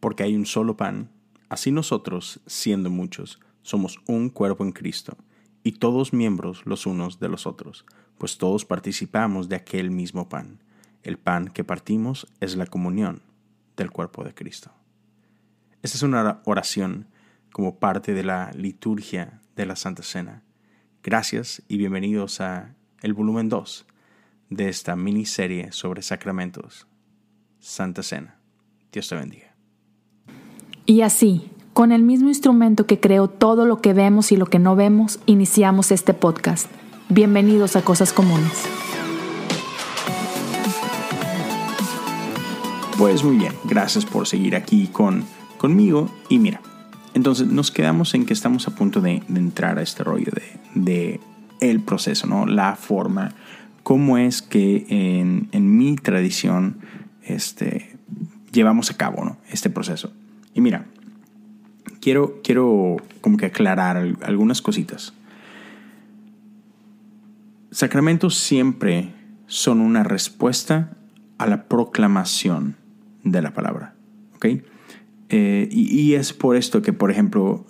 Porque hay un solo pan, así nosotros, siendo muchos, somos un cuerpo en Cristo, y todos miembros los unos de los otros, pues todos participamos de aquel mismo pan. El pan que partimos es la comunión del cuerpo de Cristo. Esta es una oración como parte de la liturgia de la Santa Cena. Gracias y bienvenidos a el volumen 2 de esta miniserie sobre sacramentos. Santa Cena. Dios te bendiga. Y así, con el mismo instrumento que creó todo lo que vemos y lo que no vemos, iniciamos este podcast. Bienvenidos a Cosas Comunes. Pues muy bien, gracias por seguir aquí con, conmigo. Y mira, entonces nos quedamos en que estamos a punto de, entrar a este rollo de, el proceso, ¿no? La forma, cómo es que en, en mi tradición este, llevamos a cabo ¿no? este proceso. Y mira, quiero, quiero como que aclarar algunas cositas. Sacramentos siempre son una respuesta a la proclamación de la palabra. Eh, y, es por esto que, por ejemplo,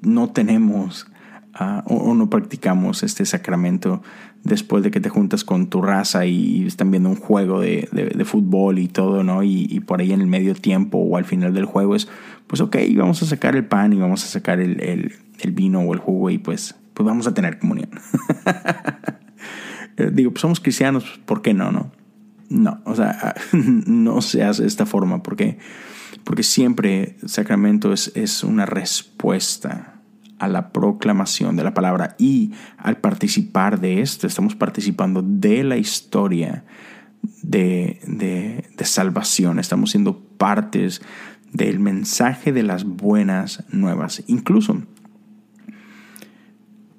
no tenemos ah, o, no practicamos este sacramento después de que te juntas con tu raza y están viendo un juego de, fútbol y todo, ¿no? Y, por ahí en el medio tiempo o al final del juego es, pues ok, vamos a sacar el pan y vamos a sacar el, vino o el jugo y pues, pues vamos a tener comunión. Eh, digo, pues somos cristianos, ¿por qué no, no? No, o sea, no se hace de esta forma porque, porque siempre sacramento es, es una respuesta a la proclamación de la palabra y al participar de esto, estamos participando de la historia de, de, salvación, estamos siendo partes del mensaje de las buenas nuevas. Incluso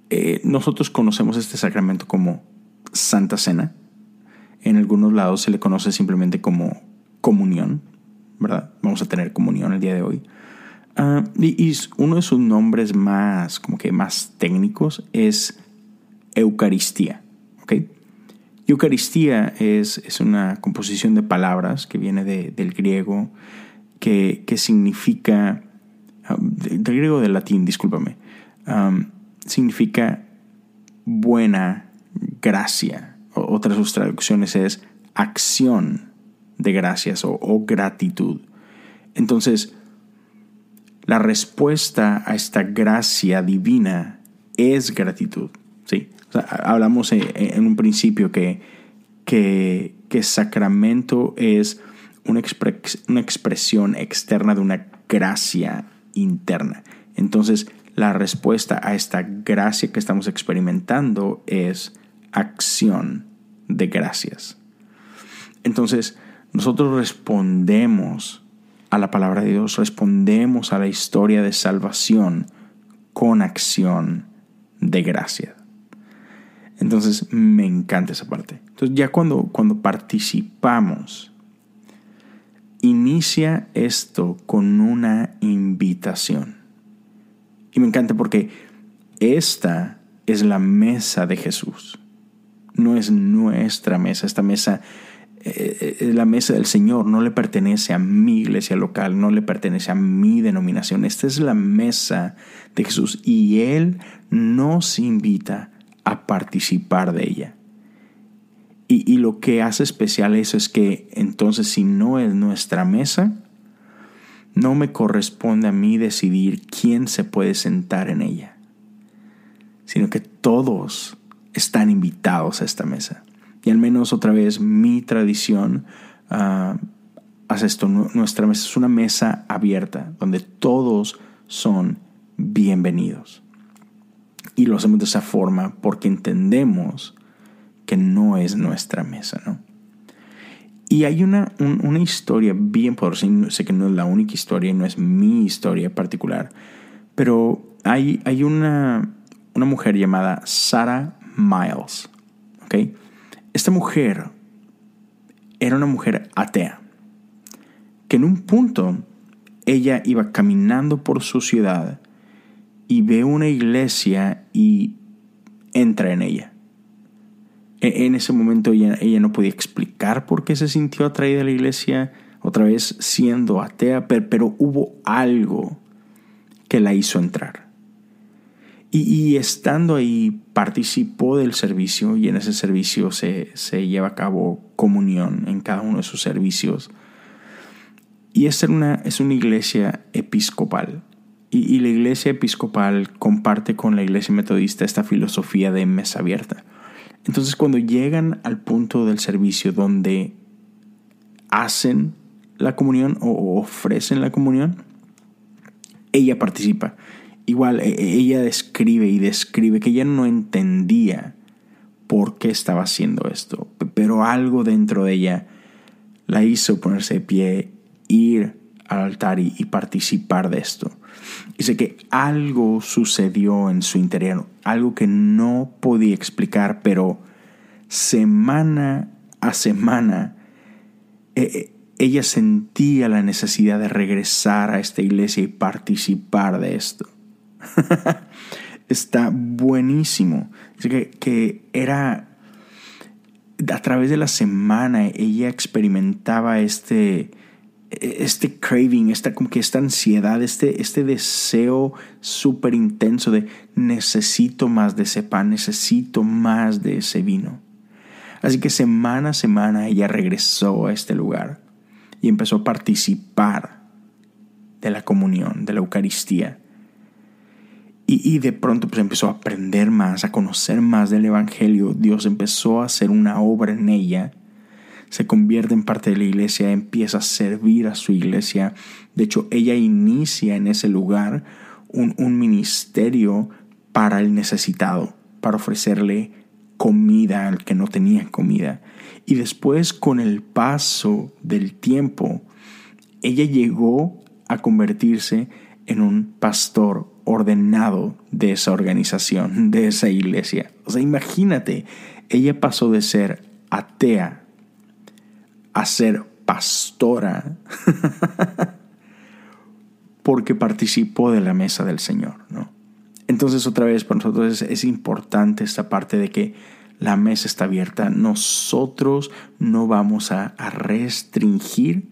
eh, nosotros conocemos este sacramento como Santa Cena, en algunos lados se le conoce simplemente como comunión, ¿verdad? Vamos a tener comunión el día de hoy. Ah, y, uno de sus nombres más, como que más técnicos es Eucaristía. ¿okay? Eucaristía es, es, una composición de palabras que viene del griego, que, que significa, ah, del griego del latín, discúlpame, significa buena gracia. Otra de sus traducciones es acción de gracias o, o gratitud. Entonces, la respuesta a esta gracia divina es gratitud. ¿sí? hablamos en un principio que, que, sacramento es una expresión externa de una gracia interna. Entonces, la respuesta a esta gracia que estamos experimentando es acción de gracias. Entonces, nosotros respondemos a la palabra de Dios, respondemos a la historia de salvación con acción de gracia. Entonces me encanta esa parte. Entonces ya cuando, cuando participamos, inicia esto con una invitación. Y me encanta porque esta es la mesa de Jesús. No es nuestra mesa. Esta mesa eh, eh, la mesa del Señor no le pertenece a mi iglesia local, no le pertenece a mi denominación. Esta es la mesa de Jesús y Él nos invita a participar de ella. Y, y lo que hace especial eso es que entonces si no es nuestra mesa, no me corresponde a mí decidir quién se puede sentar en ella, sino que todos están invitados a esta mesa. Y al menos otra vez mi tradición uh, hace esto. Nuestra mesa es una mesa abierta donde todos son bienvenidos. Y lo hacemos de esa forma porque entendemos que no es nuestra mesa, ¿no? Y hay una, una historia bien poderosa, sé que no es la única historia y no es mi historia particular, pero hay, hay una, una mujer llamada Sarah Miles, ¿ok? Esta mujer era una mujer atea, que en un punto ella iba caminando por su ciudad y ve una iglesia y entra en ella. E, en ese momento ella, ella, no podía explicar por qué se sintió atraída a la iglesia otra vez siendo atea, pero, hubo algo que la hizo entrar. Y, estando ahí participó del servicio y en ese servicio se, lleva a cabo comunión en cada uno de sus servicios. Y esta una, es una iglesia episcopal. Y, y, la iglesia episcopal comparte con la iglesia metodista esta filosofía de mesa abierta. Entonces cuando llegan al punto del servicio donde hacen la comunión o ofrecen la comunión, ella participa. Igual e, e, ella describe y describe que ella no entendía por qué estaba haciendo esto, pero algo dentro de ella la hizo ponerse de pie, ir al altar y, participar de esto. Dice que algo sucedió en su interior, algo que no podía explicar, pero semana a semana eh, ella sentía la necesidad de regresar a esta iglesia y participar de esto. Está buenísimo. Que, que era a través de la semana ella experimentaba este, este craving, esta, como que esta ansiedad, este, este deseo súper intenso de necesito más de ese pan, necesito más de ese vino. Así que semana a semana ella regresó a este lugar y empezó a participar de la comunión, de la Eucaristía. Y, de pronto pues empezó a aprender más, a conocer más del Evangelio. Dios empezó a hacer una obra en ella. Se convierte en parte de la iglesia, empieza a servir a su iglesia. De hecho, ella inicia en ese lugar un, un ministerio para el necesitado, para ofrecerle comida al que no tenía comida. Y después, con el paso del tiempo, ella llegó a convertirse en un pastor ordenado de esa organización, de esa iglesia. O sea, imagínate, ella pasó de ser atea a ser pastora porque participó de la mesa del Señor, ¿no? Entonces, otra vez, para nosotros es, importante esta parte de que la mesa está abierta. Nosotros no vamos a, a restringir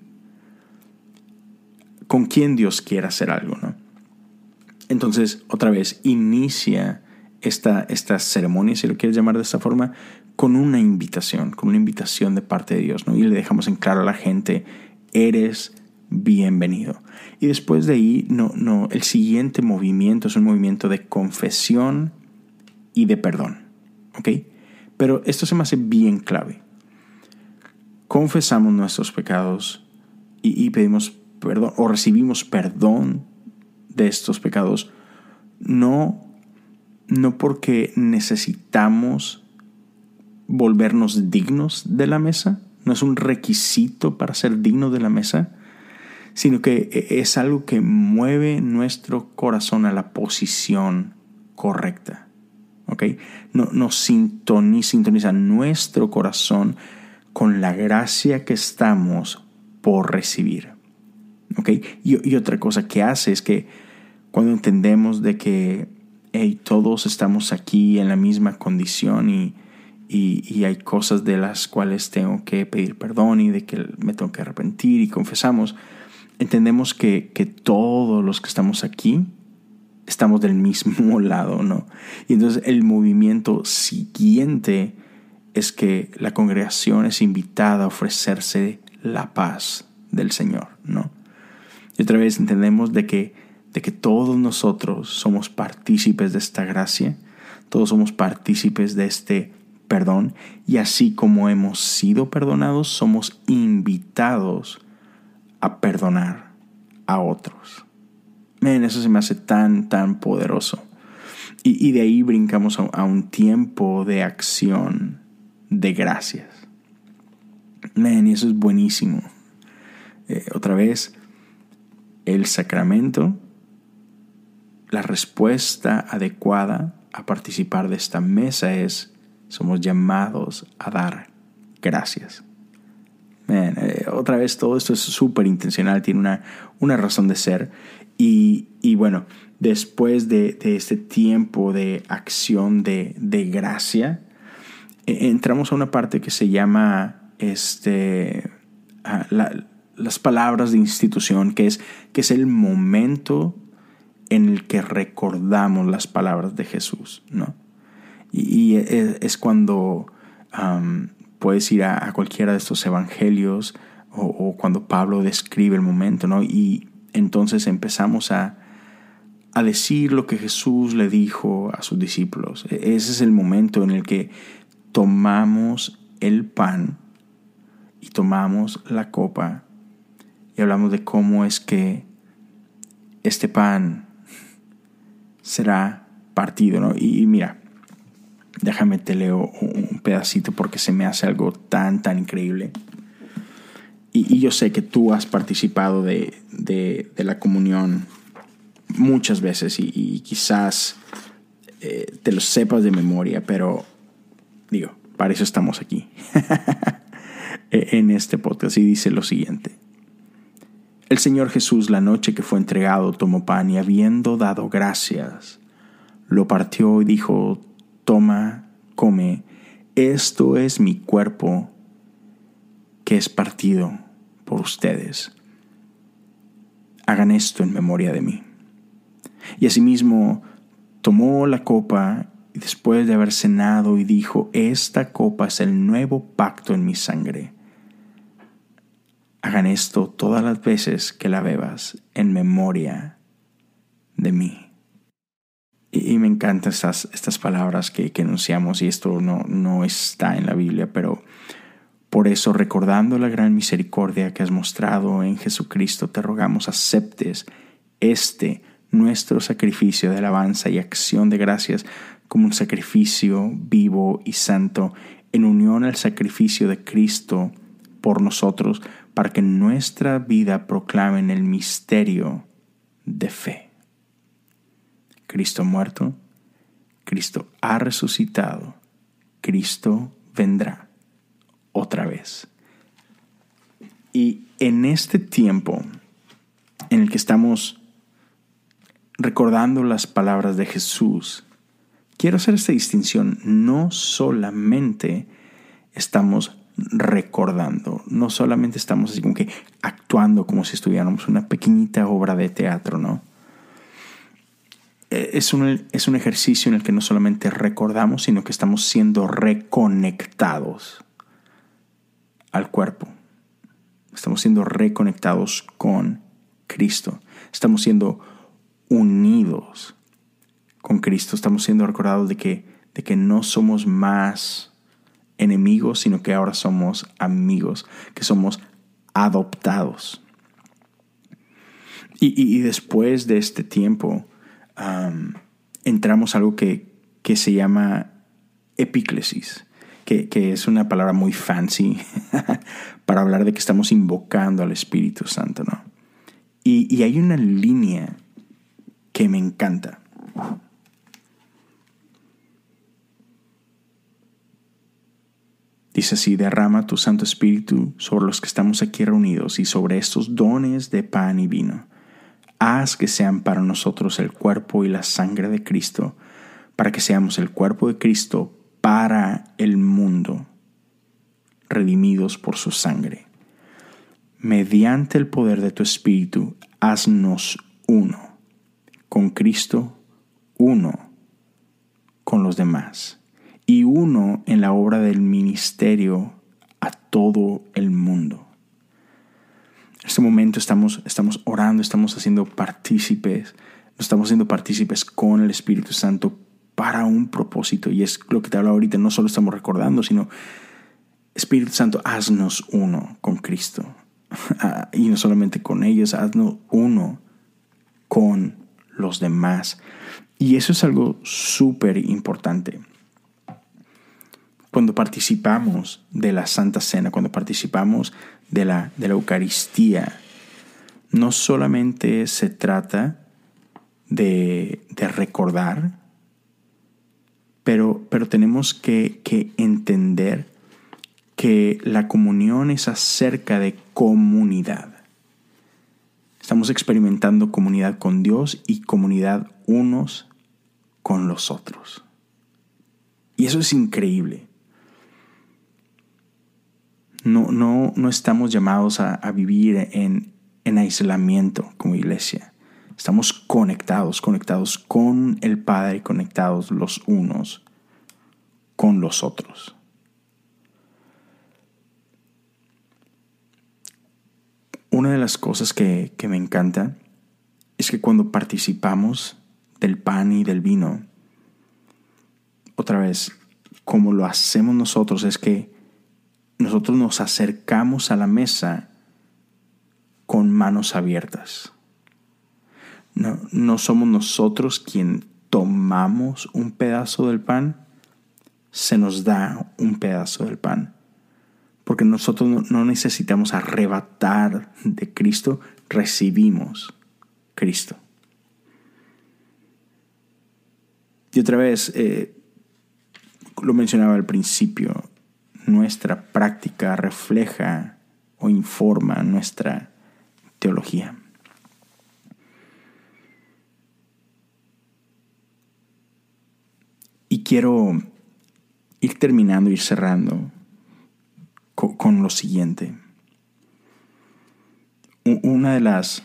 con quién Dios quiera hacer algo, ¿no? Entonces, otra vez, inicia esta, esta ceremonia, si lo quieres llamar de esta forma, con una invitación, con una invitación de parte de Dios, ¿no? Y le dejamos en claro a la gente, eres bienvenido. Y después de ahí, no, no, el siguiente movimiento es un movimiento de confesión y de perdón, ¿ok? Pero esto se me hace bien clave. Confesamos nuestros pecados y, y pedimos perdón o recibimos perdón de estos pecados, no, no porque necesitamos volvernos dignos de la mesa, no es un requisito para ser digno de la mesa, sino que e, es algo que mueve nuestro corazón a la posición correcta. ¿ok? No, nos sintoniza, sintoniza nuestro corazón con la gracia que estamos por recibir. ¿Ok? Y, otra cosa que hace es que cuando entendemos de que todos estamos aquí en la misma condición y, y, hay cosas de las cuales tengo que pedir perdón y de que me tengo que arrepentir y confesamos, entendemos que, que todos los que estamos aquí estamos del mismo lado, ¿no? Y entonces el movimiento siguiente es que la congregación es invitada a ofrecerse la paz del Señor, ¿no? Y otra vez entendemos de que, de que todos nosotros somos partícipes de esta gracia, todos somos partícipes de este perdón, y así como hemos sido perdonados, somos invitados a perdonar a otros eso se me hace tan, tan poderoso. Y, de ahí brincamos a, un tiempo de acción de gracias. Men, y eso es buenísimo. Eh, otra vez, el sacramento, la respuesta adecuada a participar de esta mesa es, somos llamados a dar gracias. Eh, otra vez, todo esto es súper intencional, tiene una, una razón de ser. Y, bueno, después de, este tiempo de acción de, gracia, e, entramos a una parte que se llama este, la, las palabras de institución, que es, que es el momento en el que recordamos las palabras de Jesús, ¿no? Y, es, cuando puedes ir a, cualquiera de estos evangelios o, cuando Pablo describe el momento, ¿no? Y entonces empezamos a, a decir lo que Jesús le dijo a sus discípulos. E, ese es el momento en el que tomamos el pan y tomamos la copa y hablamos de cómo es que este pan será partido, ¿no? Y, mira, déjame te leo un pedacito porque se me hace algo tan, tan increíble. Y, yo sé que tú has participado de, la comunión muchas veces y, quizás eh, te lo sepas de memoria, pero digo, para eso estamos aquí e, en este podcast y dice lo siguiente. El Señor Jesús la noche que fue entregado tomó pan y habiendo dado gracias, lo partió y dijo, toma, come, esto es mi cuerpo que es partido por ustedes. Hagan esto en memoria de mí. Y asimismo tomó la copa y después de haber cenado y dijo, esta copa es el nuevo pacto en mi sangre Hagan esto todas las veces que la bebas en memoria de mí. Y, me encantan estas, estas palabras que, enunciamos y esto no, no está en la Biblia, pero por eso recordando la gran misericordia que has mostrado en Jesucristo, te rogamos aceptes este nuestro sacrificio de alabanza y acción de gracias como un sacrificio vivo y santo en unión al sacrificio de Cristo por nosotros para que nuestra vida proclamen el misterio de fe. Cristo muerto, Cristo ha resucitado, Cristo vendrá otra vez. Y en este tiempo en el que estamos recordando las palabras de Jesús, quiero hacer esta distinción. No solamente estamos recordando. No solamente estamos así como que actuando como si estuviéramos una pequeñita obra de teatro, ¿no? E, es un, es un ejercicio en el que no solamente recordamos, sino que estamos siendo reconectados al cuerpo. Estamos siendo reconectados con Cristo. Estamos siendo unidos con Cristo. Estamos siendo recordados de que, de que no somos más enemigos, sino que ahora somos amigos, que somos adoptados. Y, después de este tiempo entramos a algo que, que se llama epíclesis, que, que, es una palabra muy fancy para hablar de que estamos invocando al Espíritu Santo, ¿no? Y, y hay una línea que me encanta. Dice así, derrama tu Santo Espíritu sobre los que estamos aquí reunidos y sobre estos dones de pan y vino. Haz que sean para nosotros el cuerpo y la sangre de Cristo, para que seamos el cuerpo de Cristo para el mundo, redimidos por su sangre. Mediante el poder de tu Espíritu, haznos uno, con Cristo, uno, con los demás y uno en la obra del ministerio a todo el mundo. En este momento estamos, estamos orando, estamos haciendo partícipes, estamos haciendo partícipes con el Espíritu Santo para un propósito. Y es lo que te hablo ahorita, no solo estamos recordando, sino Espíritu Santo, haznos uno con Cristo. Ah, y no solamente con ellos, haznos uno con los demás. Y eso es algo súper importante cuando participamos de la Santa Cena, cuando participamos de la, de la Eucaristía, no solamente se trata de, recordar, pero, pero tenemos que, que entender que la comunión es acerca de comunidad. Estamos experimentando comunidad con Dios y comunidad unos con los otros. Y eso es increíble. No, no, no estamos llamados a, vivir en, en aislamiento como iglesia. Estamos conectados, conectados con el Padre, conectados los unos con los otros. Una de las cosas que, que me encanta es que cuando participamos del pan y del vino, otra vez, como lo hacemos nosotros, es que nosotros nos acercamos a la mesa con manos abiertas. No, somos nosotros quien tomamos un pedazo del pan, se nos da un pedazo del pan. Porque nosotros no necesitamos arrebatar de Cristo, recibimos Cristo. Y otra vez, eh, lo mencionaba al principio, nuestra práctica refleja o informa nuestra teología. Y quiero ir terminando, ir cerrando con, lo siguiente. Una de las,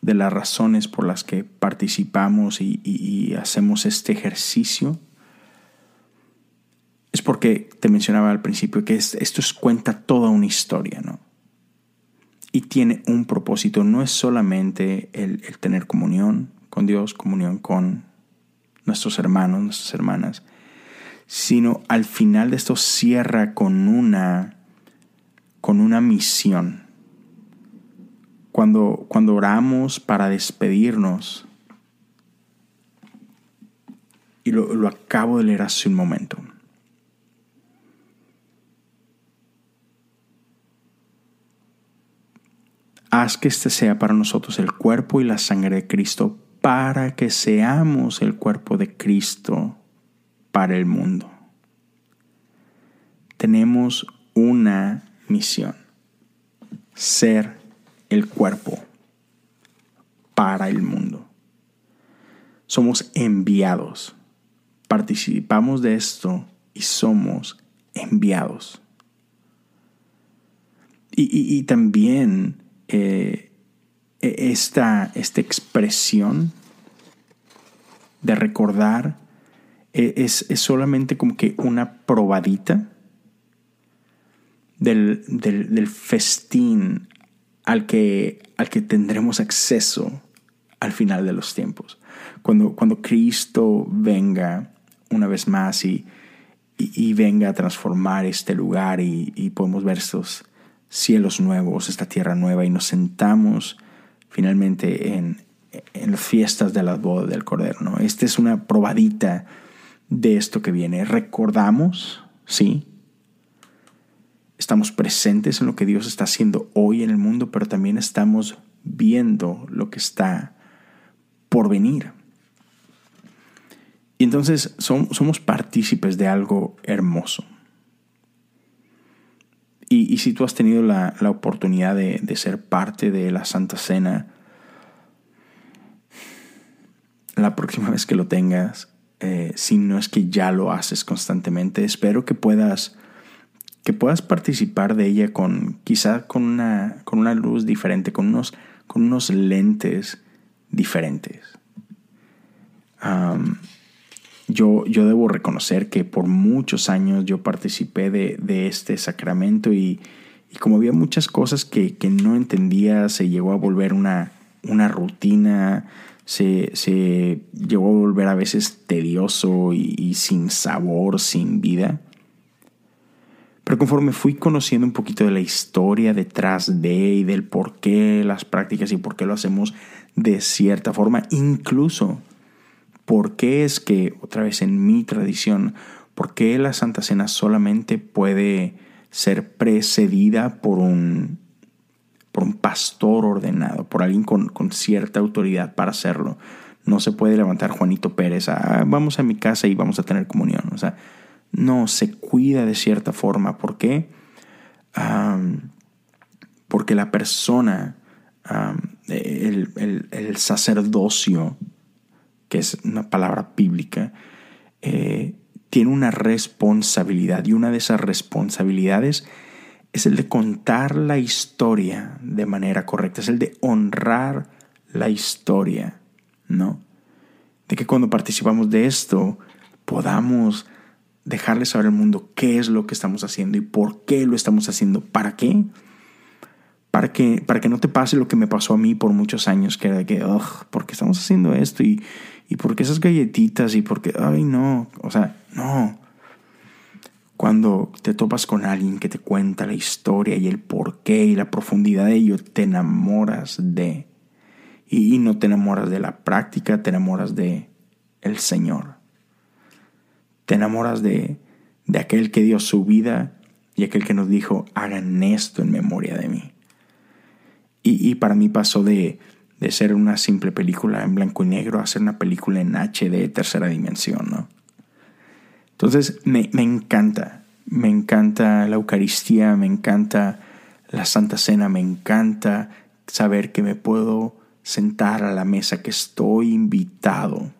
de las razones por las que participamos y hacemos este ejercicio es porque te mencionaba al principio que esto es, cuenta toda una historia, ¿no? Y tiene un propósito, no es solamente el, el tener comunión con Dios, comunión con nuestros hermanos, nuestras hermanas, sino al final de esto cierra con una, con una misión. Cuando, cuando oramos para despedirnos, y lo, lo acabo de leer hace un momento, haz que este sea para nosotros el cuerpo y la sangre de Cristo, para que seamos el cuerpo de Cristo para el mundo. Tenemos una misión, ser el cuerpo para el mundo. Somos enviados, participamos de esto y somos enviados. Y, también eh, e, esta, esta expresión de recordar e, es, solamente como que una probadita del, del, festín al que, al que tendremos acceso al final de los tiempos. Cuando, cuando Cristo venga una vez más y, y, venga a transformar este lugar y, y podemos ver estos, cielos nuevos, esta tierra nueva y nos sentamos finalmente en, en fiestas de las bodas del Cordero. ¿no? Esta es una probadita de esto que viene. Recordamos, sí, estamos presentes en lo que Dios está haciendo hoy en el mundo, pero también estamos viendo lo que está por venir. Y entonces somos partícipes de algo hermoso. Y, si tú has tenido la, oportunidad de, ser parte de la Santa Cena, la próxima vez que lo tengas, eh, si no es que ya lo haces constantemente, espero que puedas, que puedas participar de ella con quizá con una, con una luz diferente, con unos, con unos lentes diferentes yo, yo debo reconocer que por muchos años yo participé de, este sacramento y, como había muchas cosas que, no entendía, se llegó a volver una, una rutina, se, se, llegó a volver a veces tedioso y, y, sin sabor, sin vida. Pero conforme fui conociendo un poquito de la historia detrás de y del por qué las prácticas y por qué lo hacemos de cierta forma, incluso ¿Por qué es que, otra vez en mi tradición, por qué la Santa Cena solamente puede ser precedida por un, por un pastor ordenado, por alguien con, cierta autoridad para hacerlo? No se puede levantar Juanito Pérez a, vamos a mi casa y vamos a tener comunión. O sea, no, se cuida de cierta forma. ¿Por qué? porque la persona, el, el, sacerdocio, que es una palabra bíblica, eh, tiene una responsabilidad y una de esas responsabilidades es el de contar la historia de manera correcta, es el de honrar la historia, ¿no? De que cuando participamos de esto podamos dejarle saber al mundo qué es lo que estamos haciendo y por qué lo estamos haciendo. ¿Para qué? Para que, para que no te pase lo que me pasó a mí por muchos años, que era de que, ugh, ¿por qué estamos haciendo esto? Y, y por qué esas galletitas y por qué, ay, no, o sea, no. Cuando te topas con alguien que te cuenta la historia y el porqué y la profundidad de ello, te enamoras de. Y, y no te enamoras de la práctica, te enamoras de el Señor. Te enamoras de, de aquel que dio su vida y aquel que nos dijo, hagan esto en memoria de mí. Y, para mí pasó de, de ser una simple película en blanco y negro a ser una película en HD tercera dimensión, ¿no? Entonces me, me encanta, me encanta la Eucaristía, me encanta la Santa Cena, me encanta saber que me puedo sentar a la mesa, que estoy invitado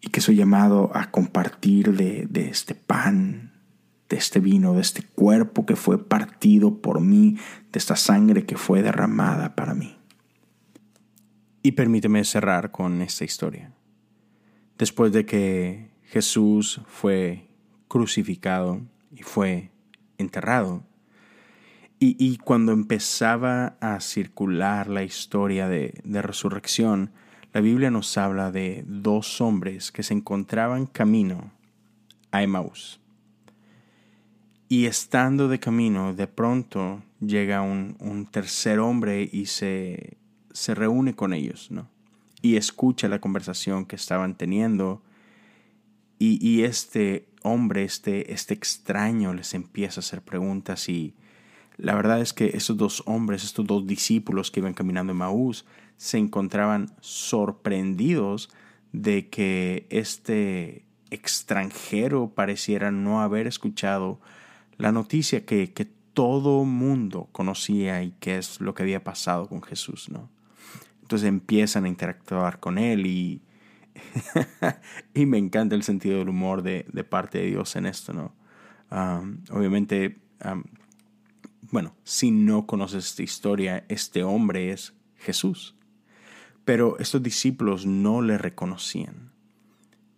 y que soy llamado a compartir de, de este pan, de este vino, de este cuerpo que fue partido por mí, de esta sangre que fue derramada para mí. Y permíteme cerrar con esta historia. Después de que Jesús fue crucificado y fue enterrado, y, y cuando empezaba a circular la historia de, de resurrección, la Biblia nos habla de dos hombres que se encontraban camino a Emmaus. Y estando de camino, de pronto llega un, tercer hombre y se, se, reúne con ellos, ¿no? Y escucha la conversación que estaban teniendo. Y, y este hombre, este, este extraño, les empieza a hacer preguntas. Y la verdad es que esos dos hombres, estos dos discípulos que iban caminando en Maús, se encontraban sorprendidos de que este extranjero pareciera no haber escuchado la noticia que, que todo mundo conocía y que es lo que había pasado con Jesús, ¿no? Entonces empiezan a interactuar con él y, y me encanta el sentido del humor de, de parte de Dios en esto, ¿no? Obviamente, bueno, si no conoces esta historia, este hombre es Jesús. Pero estos discípulos no le reconocían.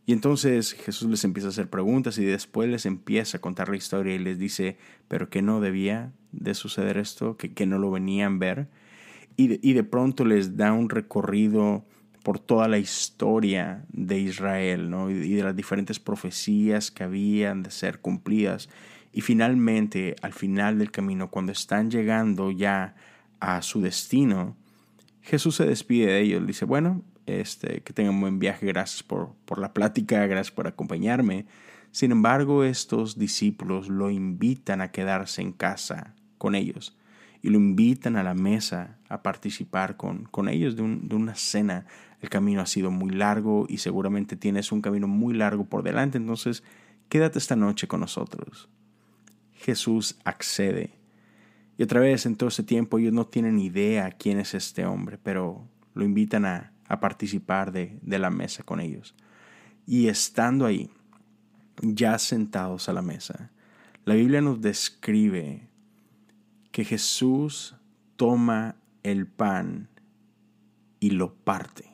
Y entonces Jesús les empieza a hacer preguntas y después les empieza a contar la historia y les dice, pero que no debía de suceder esto, que, que no lo venían a ver. Y de, y de pronto les da un recorrido por toda la historia de Israel ¿no? y de las diferentes profecías que habían de ser cumplidas. Y finalmente, al final del camino, cuando están llegando ya a su destino, Jesús se despide de ellos, dice, bueno, este, que tengan buen viaje, gracias por, por la plática, gracias por acompañarme. Sin embargo, estos discípulos lo invitan a quedarse en casa con ellos y lo invitan a la mesa a participar con, con ellos de, un, de una cena. El camino ha sido muy largo y seguramente tienes un camino muy largo por delante, entonces quédate esta noche con nosotros. Jesús accede y otra vez, en todo ese tiempo, ellos no tienen idea quién es este hombre, pero lo invitan a, a participar de, de la mesa con ellos. Y estando ahí, ya sentados a la mesa, la Biblia nos describe que Jesús toma el pan y lo parte.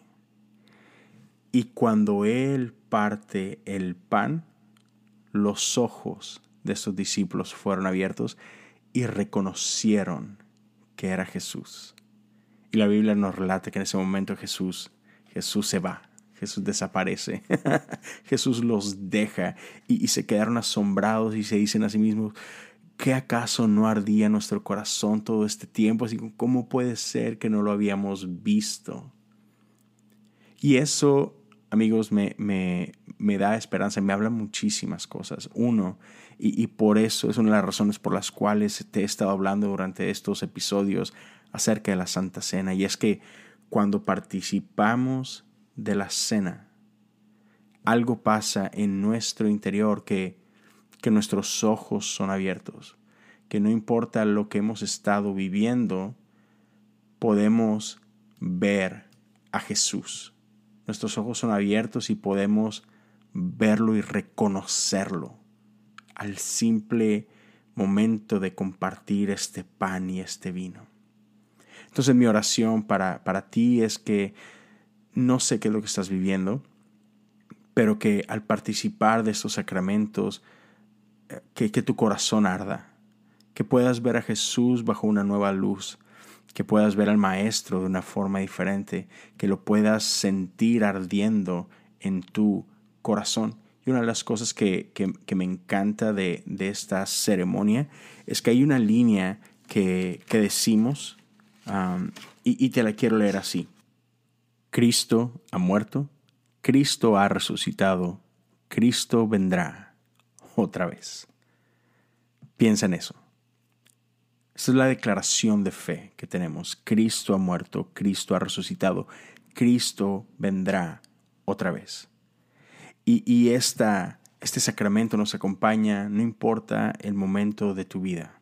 Y cuando Él parte el pan, los ojos de estos discípulos fueron abiertos y reconocieron que era Jesús. Y la Biblia nos relata que en ese momento Jesús, Jesús se va, Jesús desaparece, Jesús los deja y, se quedaron asombrados y se dicen a sí mismos, ¿qué acaso no ardía nuestro corazón todo este tiempo? Así ¿cómo puede ser que no lo habíamos visto? Y eso, amigos, me, me, me da esperanza, me habla muchísimas cosas. Uno, y, por eso es una de las razones por las cuales te he estado hablando durante estos episodios acerca de la Santa Cena. Y es que cuando participamos de la cena, algo pasa en nuestro interior que, que nuestros ojos son abiertos, que no importa lo que hemos estado viviendo, podemos ver a Jesús. Nuestros ojos son abiertos y podemos verlo y reconocerlo al simple momento de compartir este pan y este vino. Entonces mi oración para, para ti es que no sé qué es lo que estás viviendo, pero que al participar de estos sacramentos, eh, que, que tu corazón arda, que puedas ver a Jesús bajo una nueva luz, que puedas ver al Maestro de una forma diferente, que lo puedas sentir ardiendo en tu corazón. Y una de las cosas que, me encanta de, esta ceremonia es que hay una línea que, decimos y, te la quiero leer así. Cristo ha muerto, Cristo ha resucitado, Cristo vendrá otra vez. Piensa en eso. Esta es la declaración de fe que tenemos. Cristo ha muerto, Cristo ha resucitado, Cristo vendrá otra vez. Y, este sacramento nos acompaña, no importa el momento de tu vida.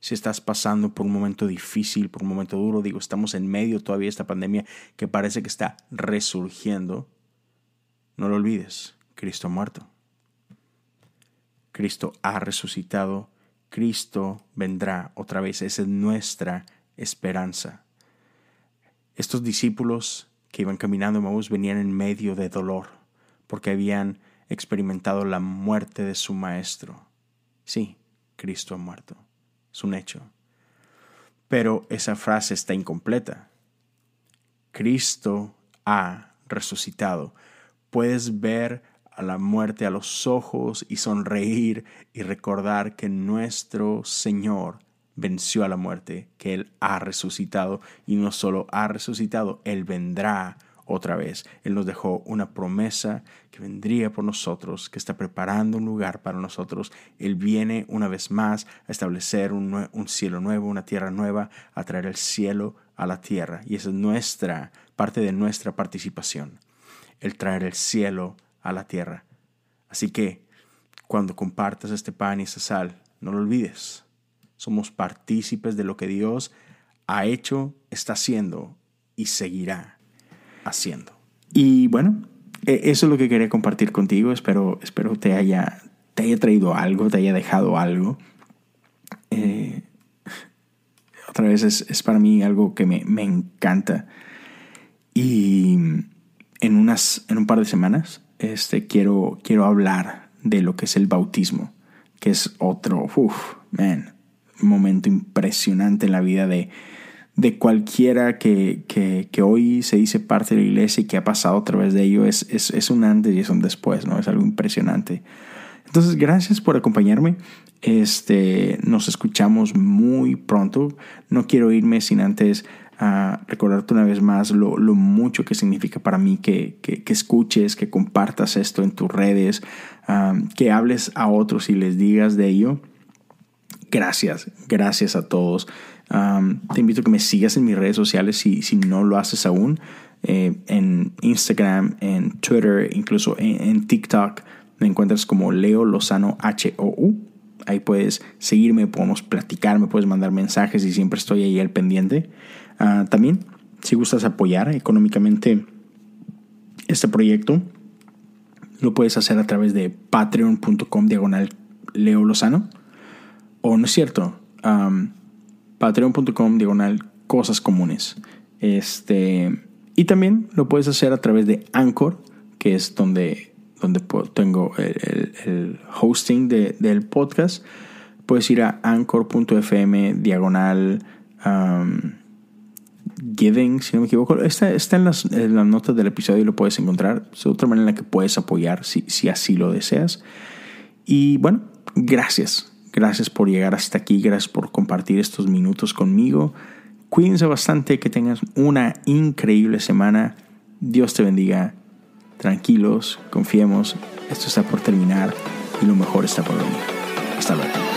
Si estás pasando por un momento difícil, por un momento duro, digo, estamos en medio todavía de esta pandemia que parece que está resurgiendo, no lo olvides, Cristo ha muerto. Cristo ha resucitado, Cristo vendrá otra vez, esa es nuestra esperanza. Estos discípulos que iban caminando en Maús venían en medio de dolor porque habían experimentado la muerte de su maestro. Sí, Cristo ha muerto. Es un hecho. Pero esa frase está incompleta. Cristo ha resucitado. Puedes ver a la muerte a los ojos y sonreír y recordar que nuestro Señor venció a la muerte, que Él ha resucitado y no solo ha resucitado, Él vendrá otra vez. Él nos dejó una promesa que vendría por nosotros, que está preparando un lugar para nosotros. Él viene una vez más a establecer un, cielo nuevo, una tierra nueva, a traer el cielo a la tierra. Y esa es nuestra, parte de nuestra participación, el traer el cielo a la tierra. Así que cuando compartas este pan y esta sal, no lo olvides. Somos partícipes de lo que Dios ha hecho, está haciendo y seguirá haciendo. Y bueno, e, eso es lo que quería compartir contigo. Espero, espero te haya, te haya traído algo, te haya dejado algo. Eh, otra vez es, para mí algo que me, encanta. Y en, unas, en un par de semanas este, quiero, quiero hablar de lo que es el bautismo, que es otro, uff, man, momento impresionante en la vida de, de cualquiera que, que, hoy se dice parte de la iglesia y que ha pasado a través de ello es, es, es, un antes y es un después, ¿no? Es algo impresionante. Entonces, gracias por acompañarme. Este, nos escuchamos muy pronto. No quiero irme sin antes a recordarte una vez más lo, lo mucho que significa para mí que, que, que, escuches, que compartas esto en tus redes, que hables a otros y les digas de ello. Gracias, gracias a todos te invito a que me sigas en mis redes sociales si, si no lo haces aún. Eh, en Instagram, en Twitter, incluso en, TikTok. Me encuentras como Leo Lozano H-O-U. Ahí puedes seguirme, podemos platicar, me puedes mandar mensajes y siempre estoy ahí al pendiente. Ah, también, si gustas apoyar económicamente este proyecto, lo puedes hacer a través de patreon.com diagonal Leo Lozano. O no es cierto, patreon.com diagonal cosas comunes. Este, y también lo puedes hacer a través de Anchor, que es donde, donde tengo el, hosting del podcast. Puedes ir a anchor.fm diagonal giving, si no me equivoco. Está, está en, las, en, las, notas del episodio y lo puedes encontrar. Es otra manera en la que puedes apoyar si, si así lo deseas. Y bueno, gracias. Gracias por llegar hasta aquí, gracias por compartir estos minutos conmigo. Cuídense bastante, que tengas una increíble semana. Dios te bendiga. Tranquilos, confiemos. Esto está por terminar y lo mejor está por venir. Hasta luego.